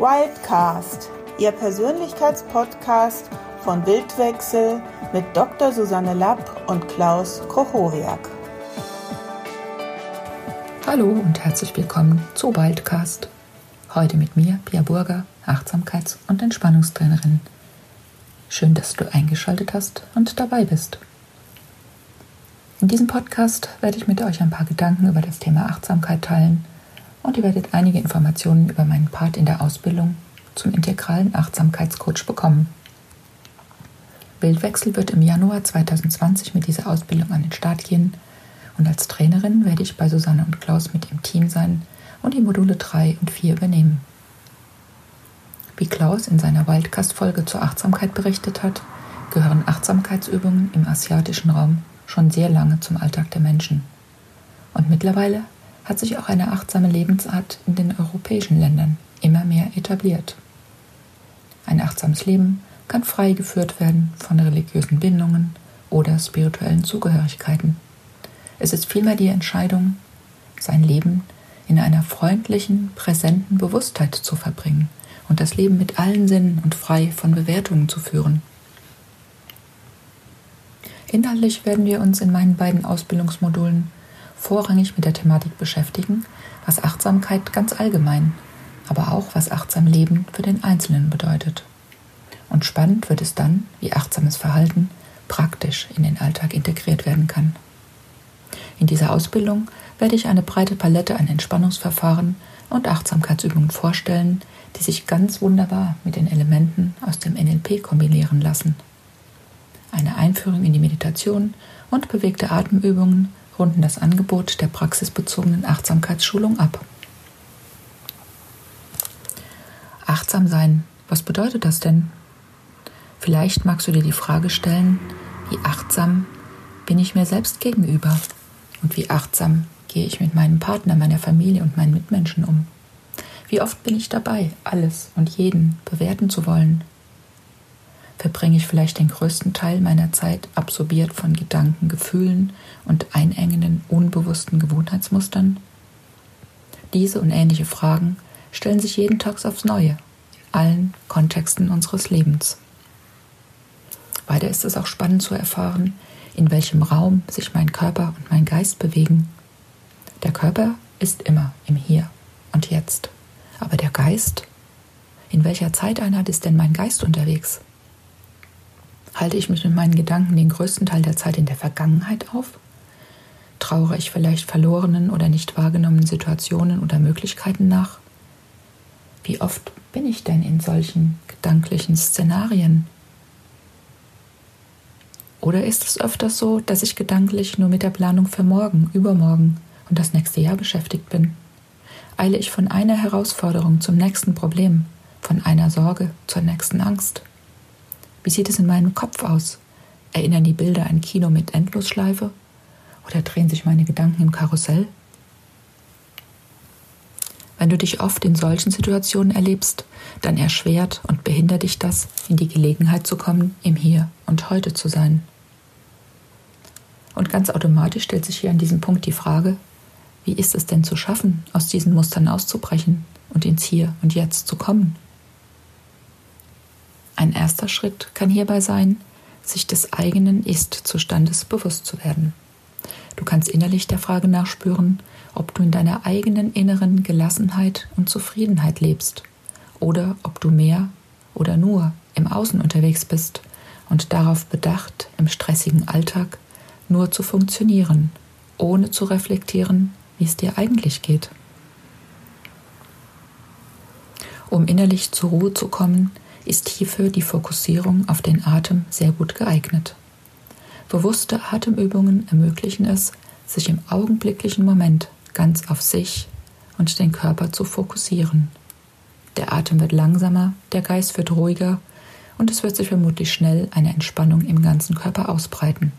Wildcast, Ihr Persönlichkeitspodcast von Bildwechsel mit Dr. Susanne Lapp und Klaus Kochoriak. Hallo und herzlich willkommen zu Wildcast. Heute mit mir, Pia Burger, Achtsamkeits- und Entspannungstrainerin. Schön, dass du eingeschaltet hast und dabei bist. In diesem Podcast werde ich mit euch ein paar Gedanken über das Thema Achtsamkeit teilen und ihr werdet einige Informationen über meinen Part in der Ausbildung zum integralen Achtsamkeitscoach bekommen. Bildwechsel wird im Januar 2020 mit dieser Ausbildung an den Start gehen und als Trainerin werde ich bei Susanne und Klaus mit im Team sein und die Module 3 und 4 übernehmen. Wie Klaus in seiner Wildcast-Folge zur Achtsamkeit berichtet hat, gehören Achtsamkeitsübungen im asiatischen Raum schon sehr lange zum Alltag der Menschen. Und mittlerweile hat sich auch eine achtsame Lebensart in den europäischen Ländern immer mehr etabliert. Ein achtsames Leben kann frei geführt werden von religiösen Bindungen oder spirituellen Zugehörigkeiten. Es ist vielmehr die Entscheidung, sein Leben in einer freundlichen, präsenten Bewusstheit zu verbringen und das Leben mit allen Sinnen und frei von Bewertungen zu führen. Inhaltlich werden wir uns in meinen beiden Ausbildungsmodulen vorrangig mit der Thematik beschäftigen, was Achtsamkeit ganz allgemein, aber auch was achtsam Leben für den Einzelnen bedeutet. Und spannend wird es dann, wie achtsames Verhalten praktisch in den Alltag integriert werden kann. In dieser Ausbildung werde ich eine breite Palette an Entspannungsverfahren und Achtsamkeitsübungen vorstellen, die sich ganz wunderbar mit den Elementen aus dem NLP kombinieren lassen. Eine Einführung in die Meditation und bewegte Atemübungen runden das Angebot der praxisbezogenen Achtsamkeitsschulung ab. Achtsam sein, was bedeutet das denn? Vielleicht magst du dir die Frage stellen, wie achtsam bin ich mir selbst gegenüber und wie achtsam gehe ich mit meinem Partner, meiner Familie und meinen Mitmenschen um. Wie oft bin ich dabei, alles und jeden bewerten zu wollen? Verbringe ich vielleicht den größten Teil meiner Zeit absorbiert von Gedanken, Gefühlen und einengenden, unbewussten Gewohnheitsmustern? Diese und ähnliche Fragen stellen sich jeden Tag aufs Neue, in allen Kontexten unseres Lebens. Weiter ist es auch spannend zu erfahren, in welchem Raum sich mein Körper und mein Geist bewegen. Der Körper ist immer im Hier und Jetzt. Aber der Geist? In welcher Zeiteinheit ist denn mein Geist unterwegs? Halte ich mich mit meinen Gedanken den größten Teil der Zeit in der Vergangenheit auf? Trauere ich vielleicht verlorenen oder nicht wahrgenommenen Situationen oder Möglichkeiten nach? Wie oft bin ich denn in solchen gedanklichen Szenarien? Oder ist es öfters so, dass ich gedanklich nur mit der Planung für morgen, übermorgen und das nächste Jahr beschäftigt bin? Eile ich von einer Herausforderung zum nächsten Problem, von einer Sorge zur nächsten Angst? Wie sieht es in meinem Kopf aus? Erinnern die Bilder ein Kino mit Endlosschleife? Oder drehen sich meine Gedanken im Karussell? Wenn du dich oft in solchen Situationen erlebst, dann erschwert und behindert dich das, in die Gelegenheit zu kommen, im Hier und Heute zu sein. Und ganz automatisch stellt sich hier an diesem Punkt die Frage, wie ist es denn zu schaffen, aus diesen Mustern auszubrechen und ins Hier und Jetzt zu kommen? Ein erster Schritt kann hierbei sein, sich des eigenen Ist-Zustandes bewusst zu werden. Du kannst innerlich der Frage nachspüren, ob du in deiner eigenen inneren Gelassenheit und Zufriedenheit lebst oder ob du mehr oder nur im Außen unterwegs bist und darauf bedacht, im stressigen Alltag nur zu funktionieren, ohne zu reflektieren, wie es dir eigentlich geht. Um innerlich zur Ruhe zu kommen, ist hierfür die Fokussierung auf den Atem sehr gut geeignet. Bewusste Atemübungen ermöglichen es, sich im augenblicklichen Moment ganz auf sich und den Körper zu fokussieren. Der Atem wird langsamer, der Geist wird ruhiger und es wird sich vermutlich schnell eine Entspannung im ganzen Körper ausbreiten.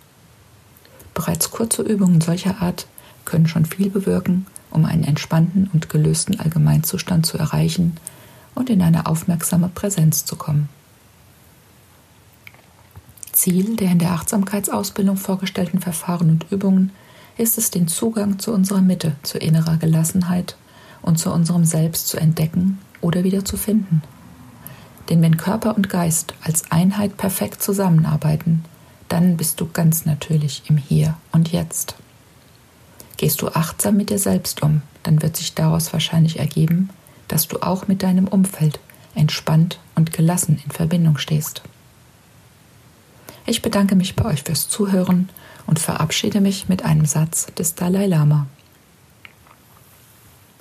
Bereits kurze Übungen solcher Art können schon viel bewirken, um einen entspannten und gelösten Allgemeinzustand zu erreichen und in eine aufmerksame Präsenz zu kommen. Ziel der in der Achtsamkeitsausbildung vorgestellten Verfahren und Übungen ist es, den Zugang zu unserer Mitte, zu innerer Gelassenheit und zu unserem Selbst zu entdecken oder wieder zu finden. Denn wenn Körper und Geist als Einheit perfekt zusammenarbeiten, dann bist du ganz natürlich im Hier und Jetzt. Gehst du achtsam mit dir selbst um, dann wird sich daraus wahrscheinlich ergeben, dass du auch mit deinem Umfeld entspannt und gelassen in Verbindung stehst. Ich bedanke mich bei euch fürs Zuhören und verabschiede mich mit einem Satz des Dalai Lama.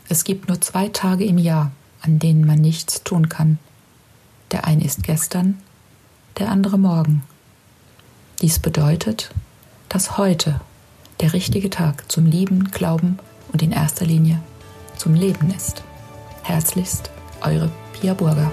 Es gibt nur zwei Tage im Jahr, an denen man nichts tun kann. Der eine ist gestern, der andere morgen. Dies bedeutet, dass heute der richtige Tag zum Lieben, Glauben und in erster Linie zum Leben ist. Herzlichst, eure Pia Burger.